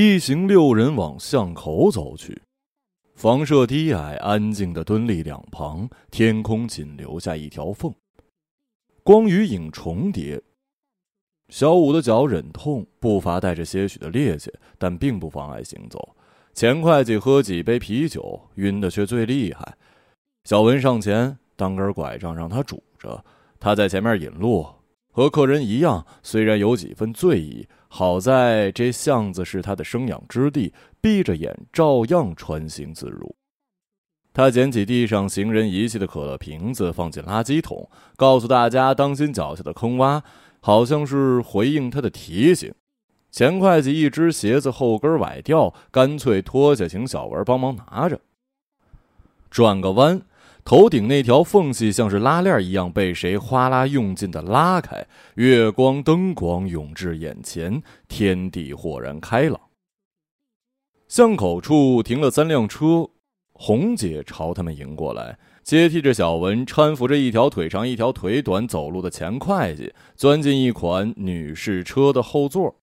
一行六人往巷口走去，房舍低矮，安静的蹲立两旁，天空仅留下一条缝，光与影重叠。小五的脚忍痛，步伐带着些许的趔趄，但并不妨碍行走。钱会计喝几杯啤酒，晕的却最厉害。小文上前当根拐杖让他拄着，他在前面引路，和客人一样，虽然有几分醉意，好在这巷子是他的生养之地，闭着眼照样穿行自如。他捡起地上行人遗弃的可乐瓶子，放进垃圾桶，告诉大家当心脚下的坑洼。好像是回应他的提醒，钱会计一只鞋子后跟崴掉，干脆脱下，请小文帮忙拿着。转个弯，头顶那条缝隙像是拉链一样被谁哗啦用劲的拉开，月光灯光涌至眼前，天地豁然开朗。巷口处停了三辆车，红姐朝他们迎过来。接替着小文，搀扶着一条腿长一条腿短走路的钱会计，钻进一款女士车的后座。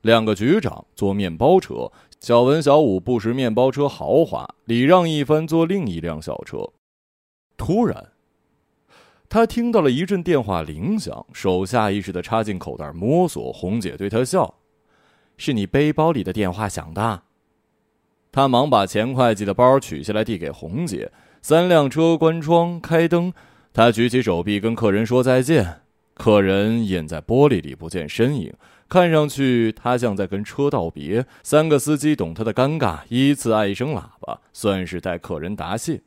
两个局长坐面包车，小文、小五不识面包车豪华，礼让一番坐另一辆小车。突然，他听到了一阵电话铃响，手下意识的插进口袋摸索。红姐对他笑：“是你背包里的电话响的。”他忙把钱会计的包取下来递给红姐。三辆车关窗开灯，他举起手臂跟客人说再见。客人隐在玻璃里不见身影，看上去他像在跟车道别。三个司机懂他的尴尬，依次按一声喇叭，算是带客人答谢。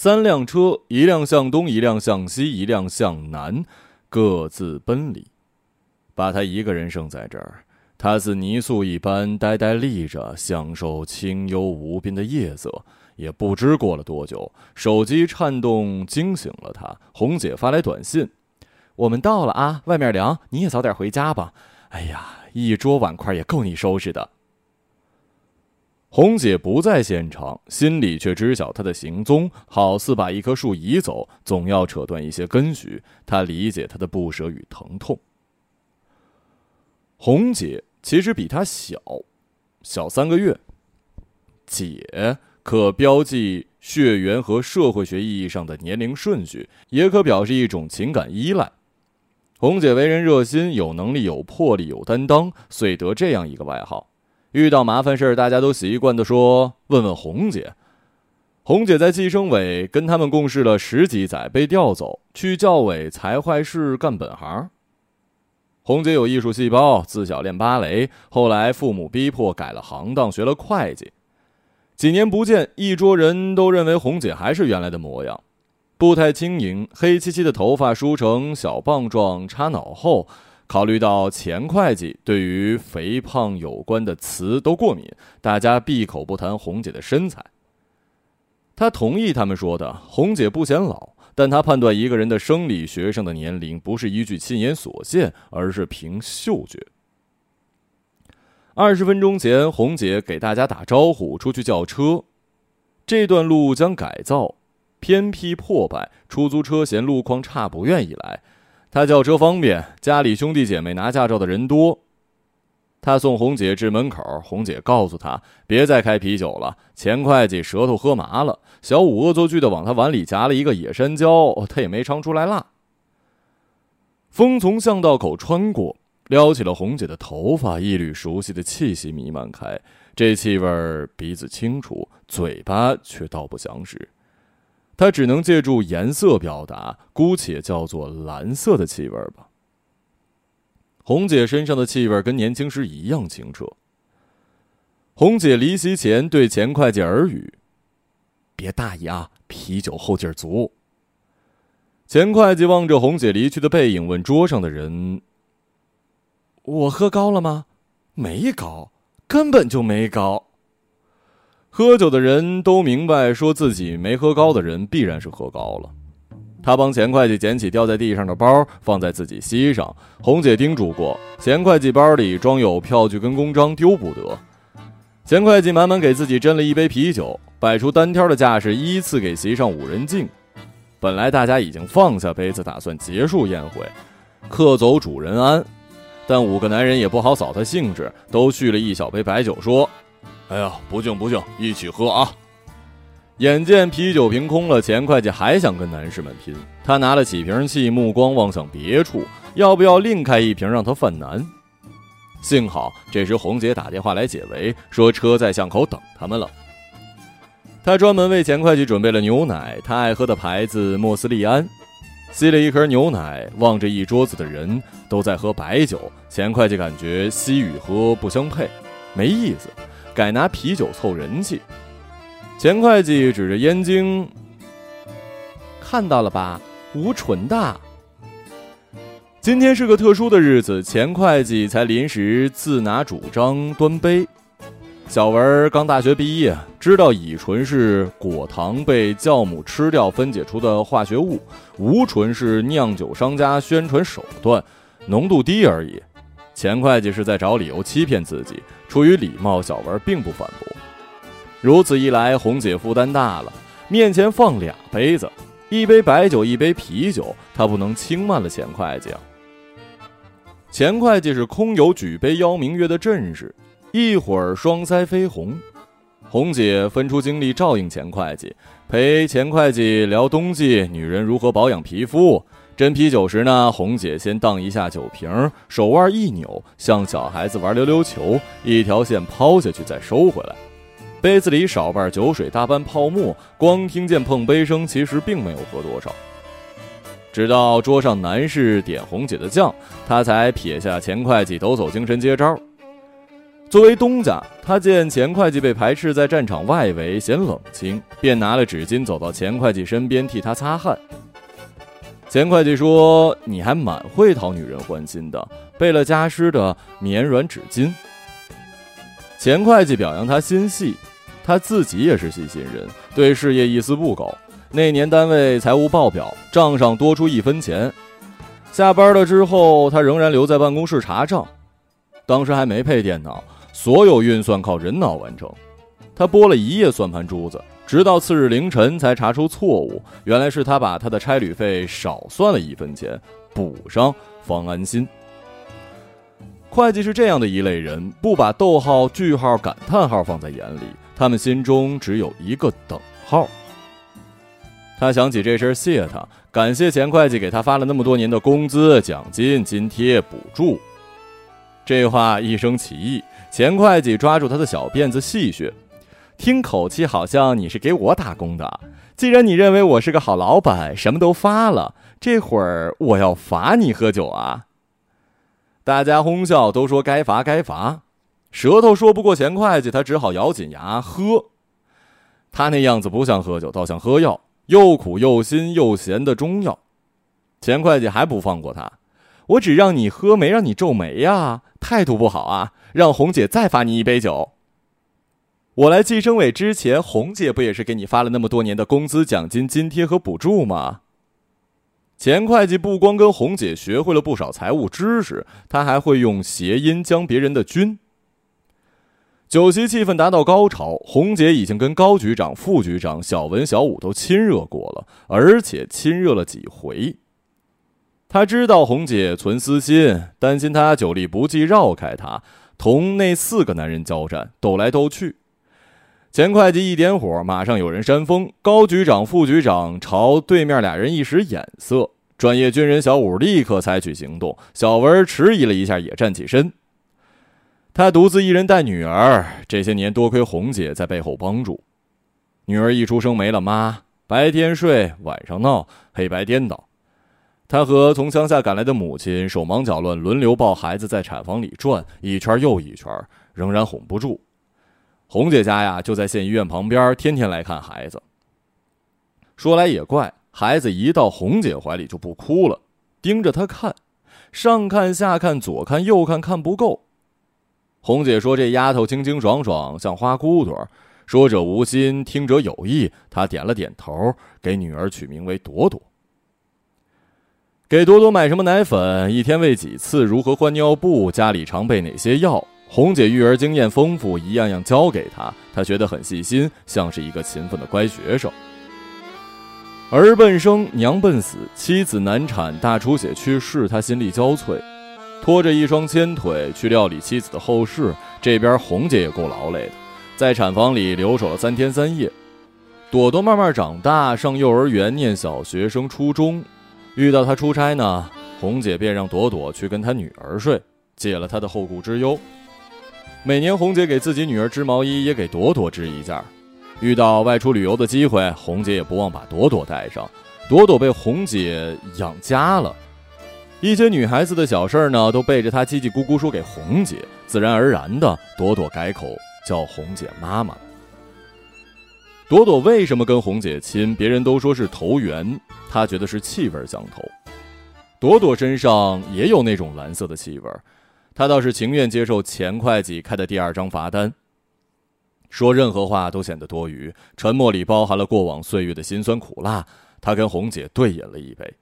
三辆车，一辆向东，一辆向西，一辆向南，各自奔离，把他一个人剩在这儿。他似泥塑一般呆呆立着，享受清幽无边的夜色。也不知过了多久，手机颤动惊醒了他。红姐发来短信：“我们到了啊，外面凉，你也早点回家吧。”哎呀，一桌碗筷也够你收拾的。红姐不在现场，心里却知晓他的行踪，好似把一棵树移走，总要扯断一些根须。她理解他的不舍与疼痛。红姐其实比他小，小三个月。姐。可标记血缘和社会学意义上的年龄顺序，也可表示一种情感依赖。红姐为人热心，有能力、有魄力、有担当，遂得这样一个外号。遇到麻烦事儿，大家都习惯地说：“问问红姐。”红姐在计生委跟他们共事了十几载，被调走去教委财坏事干本行。红姐有艺术细胞，自小练芭蕾，后来父母逼迫改了行当，学了会计。几年不见，一桌人都认为红姐还是原来的模样，步态轻盈，黑漆漆的头发梳成小棒状插脑后。考虑到钱会计对于肥胖有关的词都过敏，大家闭口不谈红姐的身材。他同意他们说的，红姐不显老，但他判断一个人的生理学上的年龄不是依据亲眼所见，而是凭嗅觉。二十分钟前，红姐给大家打招呼，出去叫车。这段路将改造，偏僻破败，出租车嫌路况差，不愿意来。他叫车方便，家里兄弟姐妹拿驾照的人多。他送红姐至门口，红姐告诉他别再开啤酒了。钱会计舌头喝麻了，小五恶作剧的往他碗里夹了一个野山椒，他也没尝出来辣。风从巷道口穿过。撩起了红姐的头发，一缕熟悉的气息弥漫开。这气味儿，鼻子清楚，嘴巴却道不详实。他只能借助颜色表达，姑且叫做蓝色的气味吧。红姐身上的气味跟年轻时一样清澈。红姐离席前对钱会计耳语：“别大意啊，啤酒后劲足。”钱会计望着红姐离去的背影，问桌上的人。我喝高了吗？没高，根本就没高。喝酒的人都明白，说自己没喝高的人必然是喝高了。他帮钱会计捡起掉在地上的包，放在自己膝上。红姐叮嘱过，钱会计包里装有票据跟公章，丢不得。钱会计满满给自己斟了一杯啤酒，摆出单挑的架势，依次给席上五人敬。本来大家已经放下杯子，打算结束宴会，客走主人安。但五个男人也不好扫他兴致，都续了一小杯白酒，说：“哎呀，不敬不敬，一起喝啊！”眼见啤酒瓶空了，钱会计还想跟男士们拼，他拿了起瓶器，目光望向别处，要不要另开一瓶让他犯难？幸好这时红姐打电话来解围，说车在巷口等他们了。他专门为钱会计准备了牛奶，他爱喝的牌子莫斯利安。吸了一盒牛奶，望着一桌子的人都在喝白酒，钱会计感觉吸与喝不相配，没意思，改拿啤酒凑人气。钱会计指着燕京，看到了吧，无醇的。今天是个特殊的日子，钱会计才临时自拿主张端杯。小文刚大学毕业，知道乙醇是果糖被酵母吃掉分解出的化学物，无醇是酿酒商家宣传手段，浓度低而已。钱会计是在找理由欺骗自己，出于礼貌，小文并不反驳。如此一来，红姐负担大了。面前放俩杯子，一杯白酒，一杯啤酒，她不能轻慢了钱会计啊。钱会计是空有举杯邀明月的阵势，一会儿双腮绯红。红姐分出精力照应钱会计，陪钱会计聊冬季女人如何保养皮肤。斟啤酒时呢，红姐先荡一下酒瓶，手腕一扭，像小孩子玩溜溜球，一条线抛下去再收回来。杯子里少半酒水，大半泡沫，光听见碰杯声，其实并没有喝多少。直到桌上男士点红姐的酱，他才撇下钱会计，抖擞精神接招。作为东家，他见钱会计被排斥在战场外围，嫌冷清，便拿了纸巾走到钱会计身边替他擦汗。钱会计说：“你还蛮会讨女人欢心的，备了加湿的绵软纸巾。”钱会计表扬他心细。他自己也是细心人，对事业一丝不苟。那年单位财务报表账上多出一分钱，下班了之后，他仍然留在办公室查账。当时还没配电脑，所有运算靠人脑完成。他拨了一夜算盘珠子，直到次日凌晨才查出错误，原来是他把他的差旅费少算了一分钱，补上方安心。会计是这样的一类人，不把逗号、句号、感叹号放在眼里。他们心中只有一个等号。他想起这事儿，谢他，感谢钱会计给他发了那么多年的工资、奖金、津贴、补助。这话一声奇异，钱会计抓住他的小辫子戏谑：“听口气好像你是给我打工的。既然你认为我是个好老板，什么都发了，这会儿我要罚你喝酒啊！”大家哄笑，都说该罚该罚。舌头说不过钱会计，他只好咬紧牙喝。他那样子不像喝酒，倒像喝药，又苦又辛又咸的中药。钱会计还不放过他，我只让你喝，没让你皱眉呀，态度不好啊！让红姐再罚你一杯酒。我来计生委之前，红姐不也是给你发了那么多年的工资、奖金、津贴和补助吗？钱会计不光跟红姐学会了不少财务知识，他还会用谐音将别人的军。酒席气氛达到高潮，红姐已经跟高局长、副局长、小文、小武都亲热过了，而且亲热了几回。他知道红姐存私心，担心他酒力不济绕开他，同那四个男人交战，斗来斗去。钱会计一点火，马上有人煽风。高局长、副局长朝对面俩人一使眼色，专业军人小五立刻采取行动。小文迟疑了一下，也站起身。他独自一人带女儿，这些年多亏红姐在背后帮助。女儿一出生没了妈，白天睡，晚上闹，黑白颠倒。他和从乡下赶来的母亲手忙脚乱，轮流抱孩子在产房里转一圈又一圈，仍然哄不住。红姐家呀就在县医院旁边，天天来看孩子。说来也怪，孩子一到红姐怀里就不哭了，盯着她看，上看下看，左看右看，看不够。红姐说：“这丫头清清爽爽，像花骨朵说者无心，听者有意。”她点了点头，给女儿取名为朵朵。给朵朵买什么奶粉？一天喂几次？如何换尿布？家里常备哪些药？红姐育儿经验丰富，一样样教给她。她学得很细心，像是一个勤奋的乖学生。儿奔生，娘奔死，妻子难产，大出血去世，他心力交瘁。拖着一双纤腿去料理妻子的后事，这边红姐也够劳累的，在产房里留守了三天三夜。朵朵慢慢长大，上幼儿园、念小学、升初中，遇到她出差呢，红姐便让朵朵去跟她女儿睡，解了她的后顾之忧。每年红姐给自己女儿织毛衣，也给朵朵织一件。遇到外出旅游的机会，红姐也不忘把朵朵带上。朵朵被红姐养家了，一些女孩子的小事儿呢，都背着她叽叽咕咕说给红姐，自然而然的，朵朵改口叫红姐妈妈。朵朵为什么跟红姐亲？别人都说是投缘，她觉得是气味相投。朵朵身上也有那种蓝色的气味，他倒是情愿接受钱会计开的第二张罚单。说任何话都显得多余，沉默里包含了过往岁月的辛酸苦辣。他跟红姐对饮了一杯。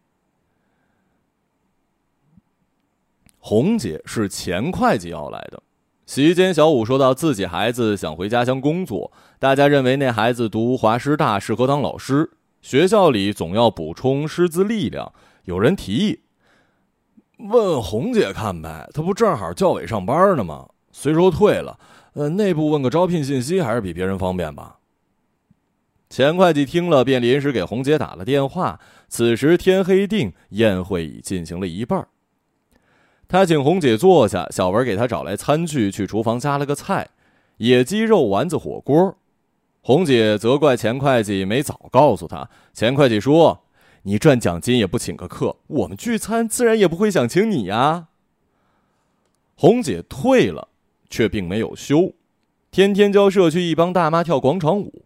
红姐是钱会计要来的。席间，小五说到自己孩子想回家乡工作，大家认为那孩子读华师大适合当老师，学校里总要补充师资力量。有人提议，问红姐看呗，她不正好教委上班呢吗？虽说退了，呃，内部问个招聘信息还是比别人方便吧。钱会计听了，便临时给红姐打了电话。此时天黑定，宴会已进行了一半。他请红姐坐下，小文给他找来餐具，去厨房加了个菜：野鸡肉丸子火锅。红姐责怪钱会计没早告诉他。钱会计说：“你赚奖金也不请个客，我们聚餐自然也不会想请你呀。”红姐退了，却并没有休，天天教社区一帮大妈跳广场舞。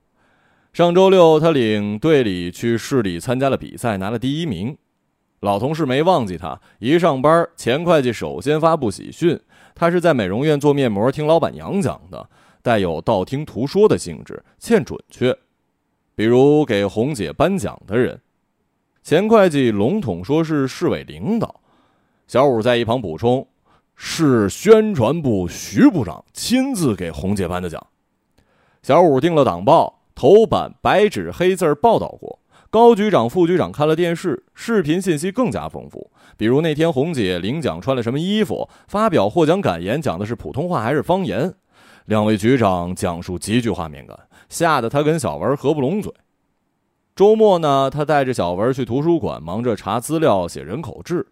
上周六，她领队里去市里参加了比赛，拿了第一名。老同事没忘记她，一上班，钱会计首先发布喜讯。他是在美容院做面膜，听老板娘讲的，带有道听途说的性质，欠准确。比如给红姐颁奖的人，钱会计笼统说是市委领导。小五在一旁补充，是宣传部徐部长亲自给红姐颁的奖。小五订了党报，头版白纸黑字报道过。高局长、副局长看了电视，视频信息更加丰富。比如那天红姐领奖穿了什么衣服，发表获奖感言讲的是普通话还是方言。两位局长讲述极具画面感，吓得他跟小文合不拢嘴。周末呢，他带着小文去图书馆，忙着查资料、写人口志。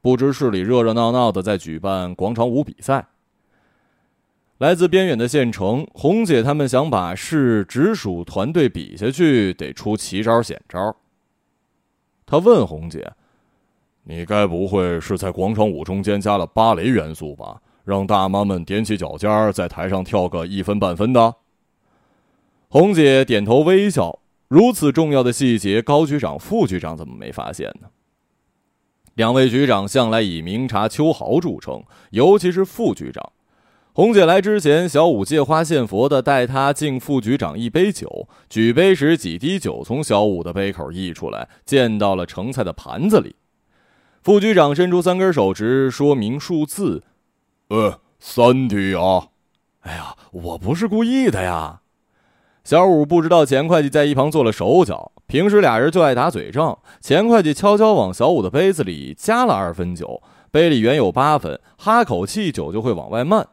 不知市里热热闹闹的在举办广场舞比赛。来自边远的县城，红姐他们想把市直属团队比下去，得出奇招险招。他问红姐：“你该不会是在广场舞中间加了芭蕾元素吧？让大妈们踮起脚尖在台上跳个一分半分的？”红姐点头微笑。如此重要的细节，高局长、副局长怎么没发现呢？两位局长向来以明察秋毫著称，尤其是副局长。红姐来之前，小五借花献佛的带她敬副局长一杯酒。举杯时，几滴酒从小五的杯口溢出来，溅到了盛菜的盘子里。副局长伸出三根手指，说明数字：“呃，三滴啊。”哎呀，我不是故意的呀。小五不知道钱会计在一旁做了手脚。平时俩人就爱打嘴仗。钱会计悄悄往小五的杯子里加了二分酒，杯里原有八分，哈口气，酒就会往外漫。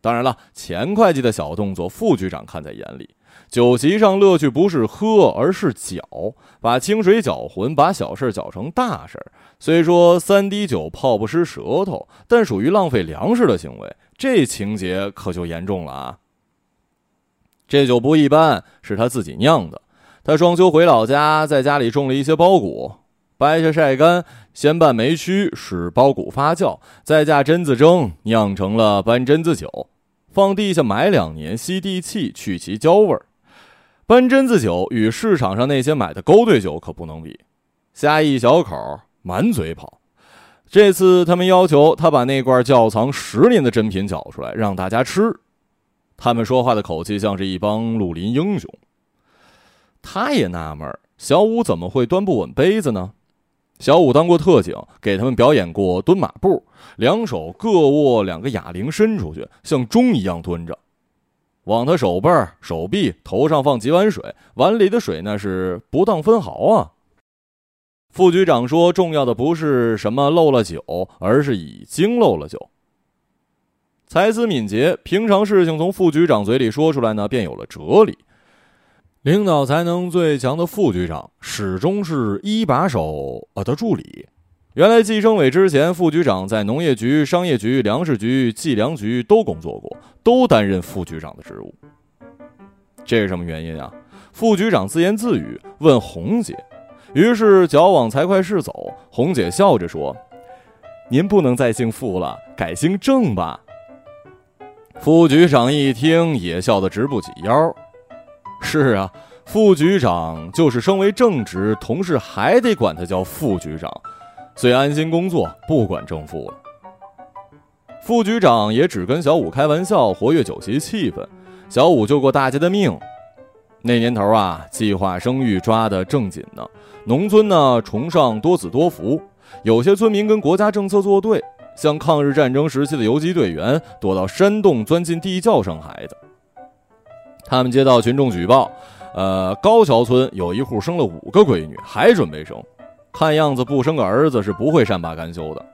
当然了，钱会计的小动作，副局长看在眼里。酒席上乐趣不是喝，而是搅，把清水搅浑，把小事搅成大事。虽说三滴酒泡不湿舌头，但属于浪费粮食的行为，这情节可就严重了啊！这酒不一般，是他自己酿的。他双休回老家，在家里种了一些苞谷，掰下晒干。先拌霉须，使苞谷发酵，再加榛子蒸，酿成了搬榛子酒。放地下埋两年，吸地气，去其焦味儿。搬榛子酒与市场上那些买的勾兑酒可不能比。下一小口，满嘴跑。这次他们要求他把那罐窖藏十年的珍品搅出来，让大家吃。他们说话的口气像是一帮绿林英雄。他也纳闷小五怎么会端不稳杯子呢？小五当过特警，给他们表演过蹲马步，两手各握两个哑铃伸出去，像钟一样蹲着，往他手背、手臂、头上放几碗水，碗里的水那是不当分毫啊。副局长说：“重要的不是什么漏了酒，而是已经漏了酒。”才思敏捷，平常事情从副局长嘴里说出来呢，便有了哲理。领导才能最强的副局长，始终是一把手呃的助理。原来计生委之前，副局长在农业局、商业局、粮食局、计量局都工作过，都担任副局长的职务。这是什么原因啊？副局长自言自语问红姐，于是脚往财会室走。红姐笑着说：“您不能再姓傅了，改姓郑吧。”副局长一听，也笑得直不起腰。是啊，副局长就是升为正职，同事还得管他叫副局长，所以安心工作，不管正副了。副局长也只跟小五开玩笑，活跃酒席气氛。小五救过大家的命。那年头啊，计划生育抓得正紧呢。农村呢，崇尚多子多福，有些村民跟国家政策作对。像抗日战争时期的游击队员躲到山洞钻进地窖生孩子。他们接到群众举报，呃，高桥村有一户生了五个闺女，还准备生，看样子不生个儿子是不会善罢甘休的。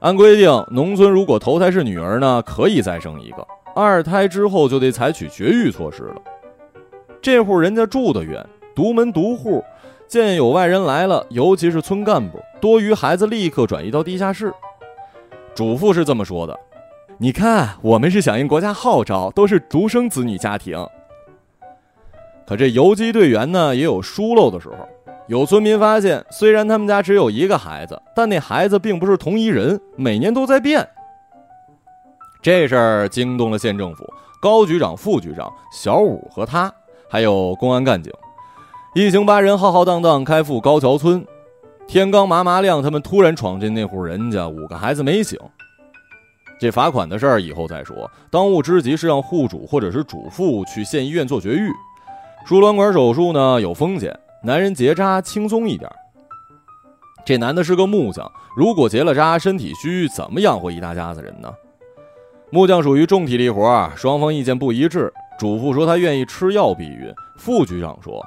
按规定，农村如果头胎是女儿呢，可以再生一个；二胎之后就得采取绝育措施了。这户人家住得远，独门独户，见有外人来了，尤其是村干部，多余孩子立刻转移到地下室。主妇是这么说的：“你看，我们是响应国家号召，都是独生子女家庭。可这游击队员呢，也有疏漏的时候。有村民发现，虽然他们家只有一个孩子，但那孩子并不是同一人，每年都在变。这事儿惊动了县政府高局长、副局长小五和他，还有公安干警，一行八人浩浩荡荡开赴高桥村。”天刚麻麻亮，他们突然闯进那户人家，五个孩子没醒。这罚款的事儿以后再说，当务之急是让户主或者是主妇去县医院做绝育。输卵管手术呢有风险，男人结扎轻松一点。这男的是个木匠，如果结了扎，身体虚，怎么养活一大家子人呢？木匠属于重体力活，双方意见不一致。主妇说她愿意吃药避孕，副局长说。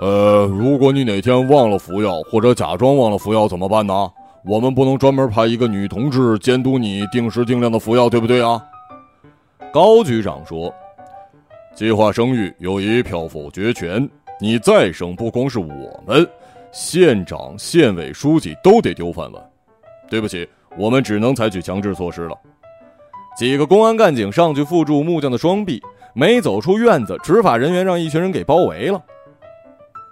呃，如果你哪天忘了服药，或者假装忘了服药怎么办呢？我们不能专门派一个女同志监督你定时定量的服药，对不对啊？高局长说：“计划生育有一票否决权，你再生，不光是我们，县长、县委书记都得丢饭碗。对不起，我们只能采取强制措施了。”几个公安干警上去缚住木匠的双臂，没走出院子，执法人员让一群人给包围了。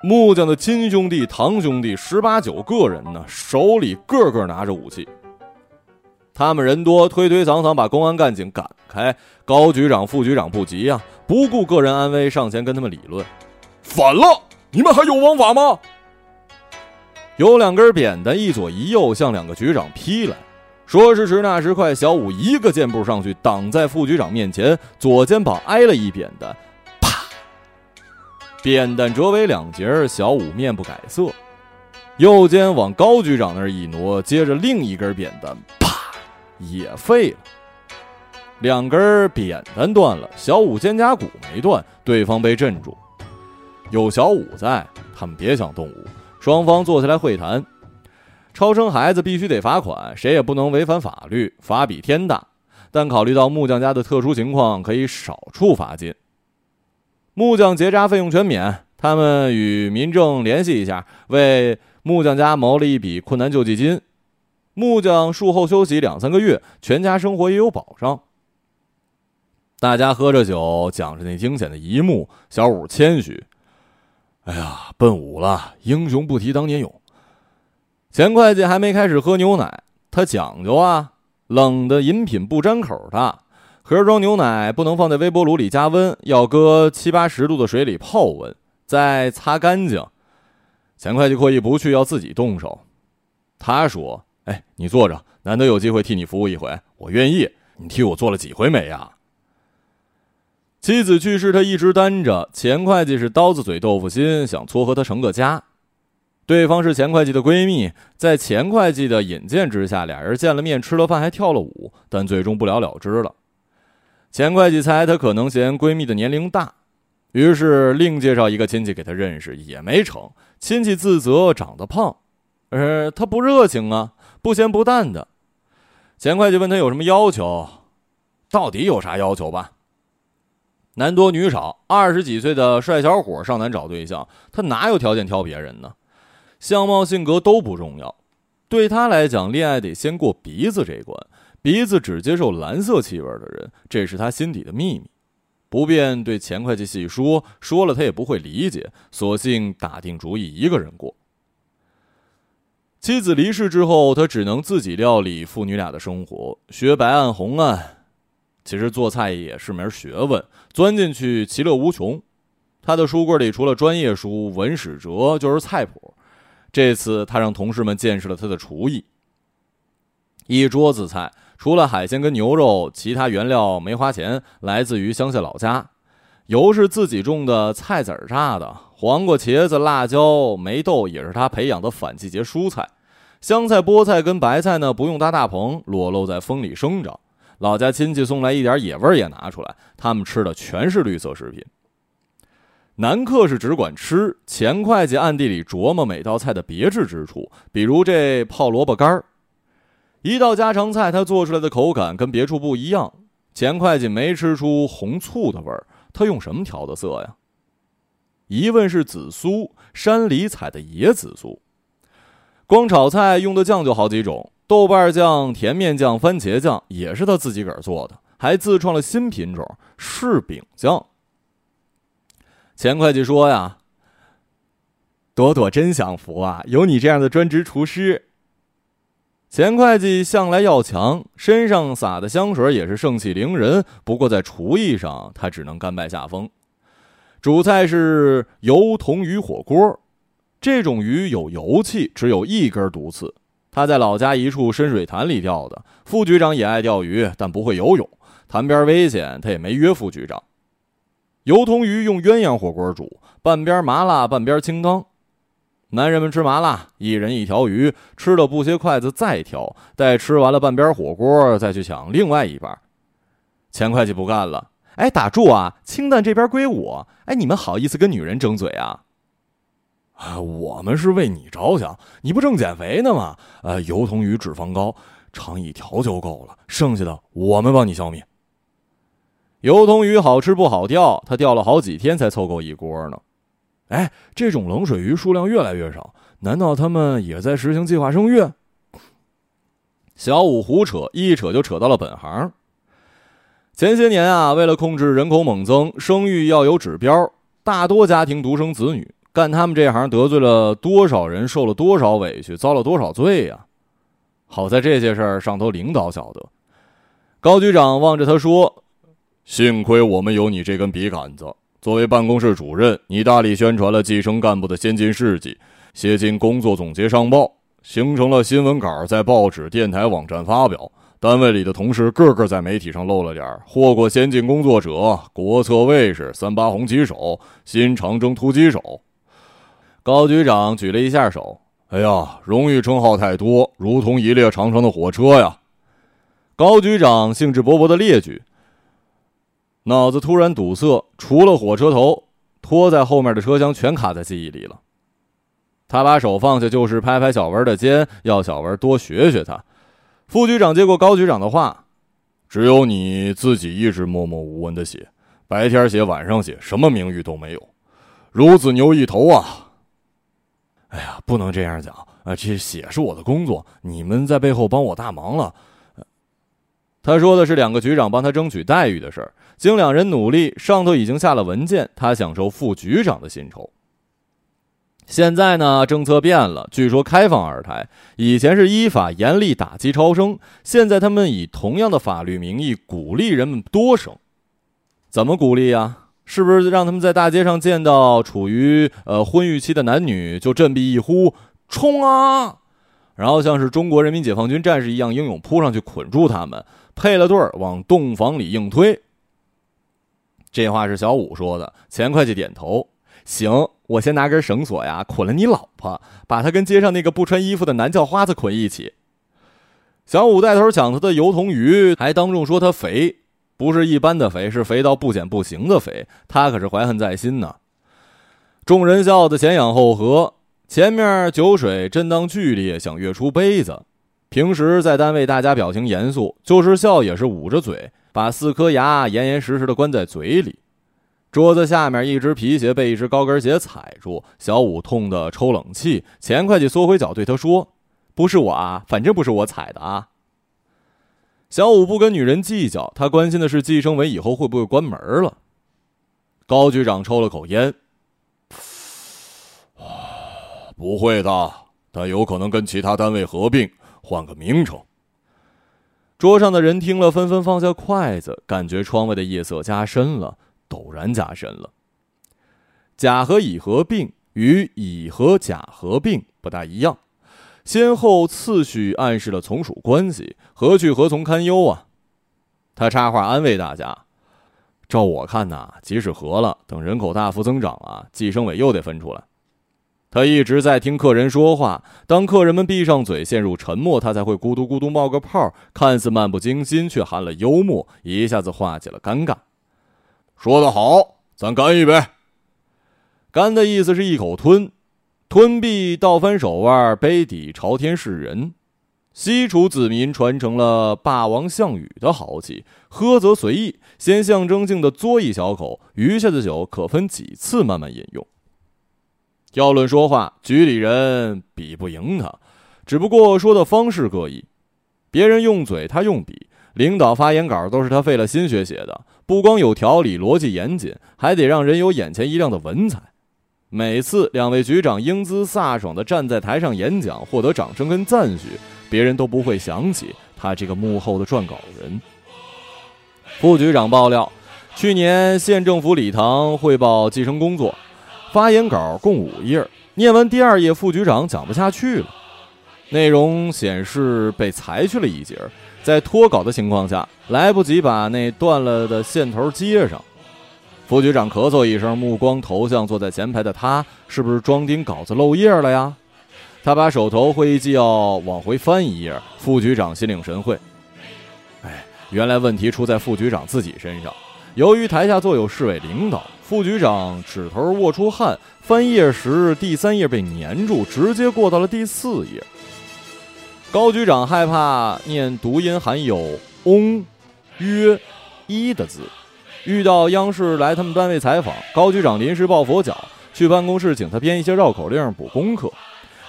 木匠的亲兄弟、堂兄弟十八九个人呢，手里个个拿着武器。他们人多，推推搡搡把公安干警赶开。高局长、副局长不急呀，不顾个人安危，上前跟他们理论：“反了，你们还有王法吗？”有两根扁担一左一右向两个局长劈来，说时迟，那时快，小五一个箭步上去，挡在副局长面前，左肩膀挨了一扁担。扁担折为两截儿，小五面不改色，右肩往高局长那儿一挪，接着另一根扁担，啪，也废了。两根扁担断了，小五肩胛骨没断，对方被镇住。有小五在，他们别想动武。双方坐下来会谈，超生孩子必须得罚款，谁也不能违反法律，罚比天大。但考虑到木匠家的特殊情况，可以少处罚金。木匠结扎费用全免，他们与民政联系一下，为木匠家谋了一笔困难救济金。木匠术后休息两三个月，全家生活也有保障。大家喝着酒，讲着那惊险的一幕。小五谦虚：“哎呀，奔五了，英雄不提当年勇。”钱会计还没开始喝牛奶，他讲究啊，冷的饮品不沾口的。盒装牛奶不能放在微波炉里加温，要搁七八十度的水里泡温，再擦干净。钱会计过意不去，要自己动手。他说：“哎，你坐着，难得有机会替你服务一回，我愿意。你替我做了几回媒呀？”妻子去世，他一直担着。钱会计是刀子嘴豆腐心，想撮合他成个家。对方是钱会计的闺蜜，在钱会计的引荐之下，俩人见了面，吃了饭，还跳了舞，但最终不了了之了。钱会计猜她可能嫌闺蜜的年龄大，于是另介绍一个亲戚给他认识，也没成。亲戚自责长得胖，呃，他不热情啊，不咸不淡的。钱会计问他有什么要求，到底有啥要求吧？男多女少，二十几岁的帅小伙上南找对象，他哪有条件挑别人呢？相貌、性格都不重要，对他来讲，恋爱得先过鼻子这一关。鼻子只接受蓝色气味的人，这是他心底的秘密，不便对钱会计细说，说了他也不会理解，索性打定主意一个人过。妻子离世之后，他只能自己料理父女俩的生活，学白案红案。其实做菜也是门学问，钻进去其乐无穷。他的书柜里除了专业书《文史哲》，就是菜谱。这次他让同事们见识了他的厨艺，一桌子菜。除了海鲜跟牛肉，其他原料没花钱，来自于乡下老家。油是自己种的菜籽儿榨的，黄瓜、茄子、辣椒、梅豆也是他培养的反季节蔬菜。香菜、菠菜跟白菜呢，不用搭大棚，裸露在风里生长。老家亲戚送来一点野味儿也拿出来，他们吃的全是绿色食品。南客是只管吃，钱会计暗地里琢磨每道菜的别致之处，比如这泡萝卜干儿。一道家常菜，他做出来的口感跟别处不一样。钱会计没吃出红醋的味儿，他用什么调的色呀？一问是紫苏，山里采的野紫苏。光炒菜用的酱就好几种，豆瓣酱、甜面酱、番茄酱也是他自己个儿做的，还自创了新品种柿饼酱。钱会计说呀：“朵朵真享福啊，有你这样的专职厨师。”钱会计向来要强，身上撒的香水也是盛气凌人。不过在厨艺上，他只能甘拜下风。主菜是油桐鱼火锅，这种鱼有油气，只有一根毒刺。他在老家一处深水潭里钓的。副局长也爱钓鱼，但不会游泳，潭边危险，他也没约副局长。油桐鱼用鸳鸯火锅煮，半边麻辣，半边清汤。男人们吃麻辣，一人一条鱼，吃了不歇筷子再挑，待吃完了半边火锅，再去抢另外一半。钱会计不干了，哎，打住啊！清淡这边归我，哎，你们好意思跟女人争嘴啊？啊，我们是为你着想，你不正减肥呢吗？呃，油桐鱼脂肪高，尝一条就够了，剩下的我们帮你消灭。油桐鱼好吃不好钓，他钓了好几天才凑够一锅呢。哎，这种冷水鱼数量越来越少，难道他们也在实行计划生育？小五胡扯，一扯就扯到了本行。前些年啊，为了控制人口猛增，生育要有指标，大多家庭独生子女，干他们这行得罪了多少人，受了多少委屈，遭了多少罪呀！好在这些事儿上头领导晓得。高局长望着他说：“幸亏我们有你这根笔杆子。”作为办公室主任，你大力宣传了计生干部的先进事迹，写进工作总结上报，形成了新闻稿，在报纸、电台、网站发表。单位里的同事个个在媒体上露了脸，获过先进工作者、国策卫士、三八红旗手、新长征突击手。高局长举了一下手：“哎呀，荣誉称号太多，如同一列长长的火车呀！”高局长兴致勃勃的列举。脑子突然堵塞，除了火车头，拖在后面的车厢全卡在记忆里了。他把手放下，就是拍拍小文的肩，要小文多学学他。副局长接过高局长的话：“只有你自己一直默默无闻的写，白天写，晚上写，什么名誉都没有，孺子牛一头啊！”哎呀，不能这样讲啊！这写是我的工作，你们在背后帮我大忙了。他说的是两个局长帮他争取待遇的事儿。经两人努力，上头已经下了文件，他享受副局长的薪酬。现在呢，政策变了，据说开放二胎。以前是依法严厉打击超生，现在他们以同样的法律名义鼓励人们多生。怎么鼓励呀？是不是让他们在大街上见到处于呃婚育期的男女就振臂一呼冲啊，然后像是中国人民解放军战士一样英勇扑上去捆住他们？配了对儿，往洞房里硬推。这话是小五说的。钱会计点头，行，我先拿根绳索呀，捆了你老婆，把她跟街上那个不穿衣服的男叫花子捆一起。小五带头抢他的油桐鱼，还当众说他肥。不是一般的肥，是肥到不减不行的肥。他可是怀恨在心呢。众人笑得前仰后合，前面酒水震荡剧烈，想跃出杯子。平时在单位，大家表情严肃，就是笑也是捂着嘴，把四颗牙严严实实的关在嘴里。桌子下面一只皮鞋被一只高跟鞋踩住，小五痛得抽冷气。钱会计缩回脚对他说：“不是我啊，反正不是我踩的啊。”小五不跟女人计较，他关心的是计生委以后会不会关门了。高局长抽了口烟：“不会的，他有可能跟其他单位合并。”换个名称。桌上的人听了，纷纷放下筷子，感觉窗外的夜色加深了，陡然加深了。甲和乙合并与乙和甲合并不大一样，先后次序暗示了从属关系，何去何从堪忧啊！他插话安慰大家：“照我看呐，即使合了，等人口大幅增长啊，计生委又得分出来。”他一直在听客人说话，当客人们闭上嘴，陷入沉默，他才会咕嘟咕嘟冒个泡，看似漫不经心，却含了幽默，一下子化解了尴尬。说得好，咱干一杯。干的意思是一口吞，吞毕倒翻手腕，杯底朝天是人。西楚子民传承了霸王项羽的豪气，喝则随意，先象征性的嘬一小口，余下的酒可分几次慢慢饮用。要论说话，局里人比不赢他，只不过说的方式各异。别人用嘴，他用笔。领导发言稿都是他费了心血写的，不光有条理、逻辑严谨，还得让人有眼前一亮的文采。每次两位局长英姿飒爽地站在台上演讲，获得掌声跟赞许，别人都不会想起他这个幕后的撰稿人。副局长爆料，去年县政府礼堂汇报计生工作。发言稿共五页，念完第二页，副局长讲不下去了。内容显示被裁去了一节，在脱稿的情况下，来不及把那断了的线头接上。副局长咳嗽一声，目光投向坐在前排的他，是不是装订稿子漏页了呀？他把手头会议纪要往回翻一页，副局长心领神会。哎，原来问题出在副局长自己身上。由于台下坐有市委领导，副局长指头握出汗，翻页时第三页被粘住，直接过到了第四页。高局长害怕念读音含有“翁”、“约”、“一”的字，遇到央视来他们单位采访，高局长临时抱佛脚，去办公室请他编一些绕口令补功课，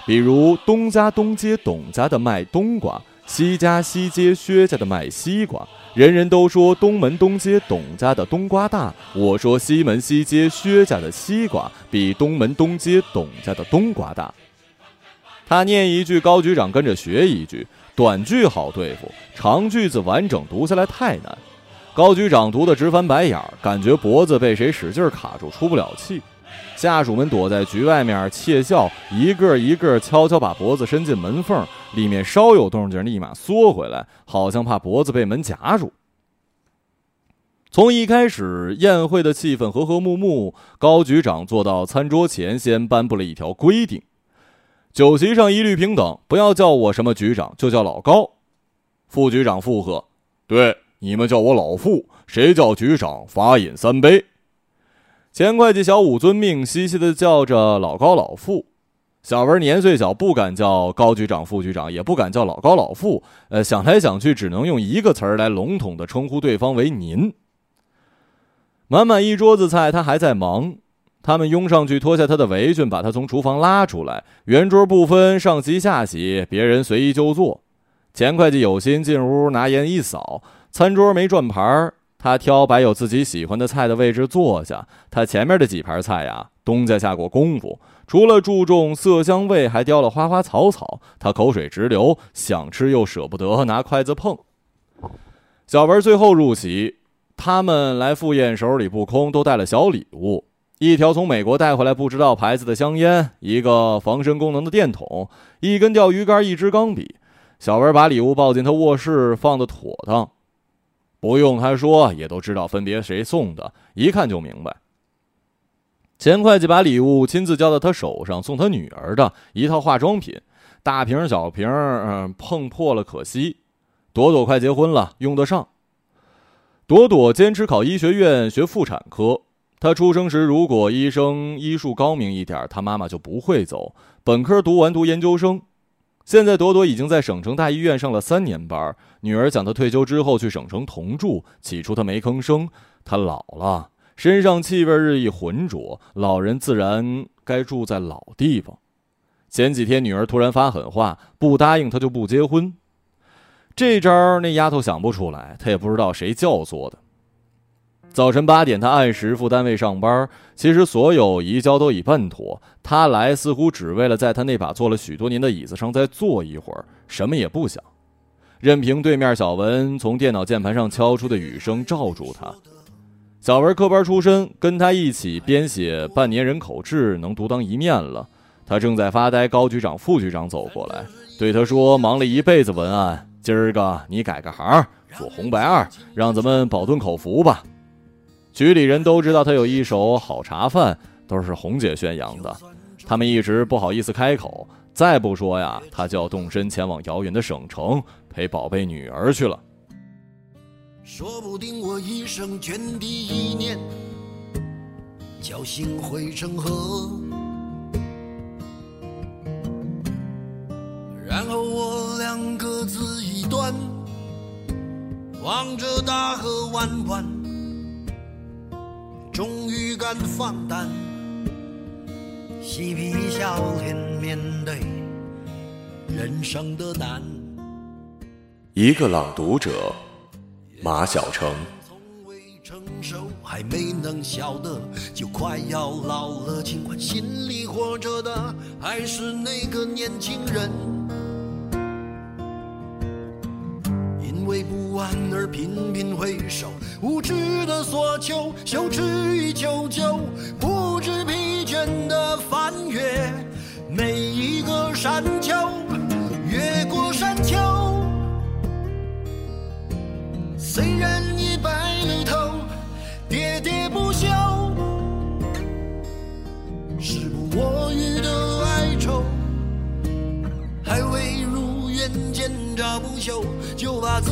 比如“东家东街董家的卖冬瓜”。西家西街薛家的卖西瓜，人人都说东门东街董家的冬瓜大。我说西门西街薛家的西瓜比东门东街董家的冬瓜大。他念一句，高局长跟着学一句，短句好对付，长句子完整读下来太难。高局长读的直翻白眼儿，感觉脖子被谁使劲卡住，出不了气。下属们躲在局外面窃笑，一个一个悄悄把脖子伸进门缝，里面稍有动静，立马缩回来，好像怕脖子被门夹住。从一开始，宴会的气氛和和睦睦。高局长坐到餐桌前，先颁布了一条规定：酒席上一律平等，不要叫我什么局长，就叫老高。副局长附和：“对，你们叫我老傅，谁叫局长，罚饮三杯。”钱会计小五遵命，嘻嘻的叫着老高老傅。小文年岁小，不敢叫高局长、副局长，也不敢叫老高老傅。呃，想来想去，只能用一个词儿来笼统的称呼对方为“您”。满满一桌子菜，他还在忙。他们拥上去，脱下他的围裙，把他从厨房拉出来。圆桌不分上席下席，别人随意就坐。钱会计有心进屋，拿烟一扫，餐桌没转盘儿。他挑摆有自己喜欢的菜的位置坐下。他前面的几盘菜呀，东家下过功夫，除了注重色香味，还雕了花花草草。他口水直流，想吃又舍不得拿筷子碰。小文最后入席，他们来赴宴，手里不空，都带了小礼物：一条从美国带回来不知道牌子的香烟，一个防身功能的电筒，一根钓鱼竿，一支钢笔。小文把礼物抱进他卧室，放得妥当。不用他说，也都知道分别谁送的，一看就明白。钱会计把礼物亲自交到他手上，送他女儿的一套化妆品，大瓶小瓶，嗯，碰破了可惜。朵朵快结婚了，用得上。朵朵坚持考医学院学妇产科。她出生时，如果医生医术高明一点，她妈妈就不会走。本科读完读研究生。现在朵朵已经在省城大医院上了三年班。女儿讲她退休之后去省城同住，起初她没吭声。她老了，身上气味日益浑浊，老人自然该住在老地方。前几天女儿突然发狠话，不答应她就不结婚。这招那丫头想不出来，她也不知道谁教唆的。早晨八点，他按时赴单位上班。其实所有移交都已办妥，他来似乎只为了在他那把坐了许多年的椅子上再坐一会儿，什么也不想，任凭对面小文从电脑键盘上敲出的雨声罩住他。小文科班出身，跟他一起编写半年人口志，能独当一面了。他正在发呆，高局长、副局长走过来，对他说：“忙了一辈子文案，今儿个你改个行，做红白二，让咱们饱顿口福吧。”局里人都知道他有一手好茶饭，都是红姐宣扬的。他们一直不好意思开口，再不说呀，他就要动身前往遥远的省城陪宝贝女儿去了。说不定我一生涓滴一念，侥幸汇成河，然后我俩各自一端，望着大河弯弯。终于敢放胆，嬉皮笑脸面对人生的难。一个朗读者，马晓成。从未成熟，还没能晓得，就快要老了。尽管心里活着的还是那个年轻人。不安而频频回首，无知的索求，羞耻与求救，不知疲倦的翻越每一个山丘，越过山丘。虽然已白了头，喋喋不休，时不我予的哀愁，还未如愿见着不朽。就把自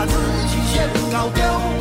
把自己先搞丢。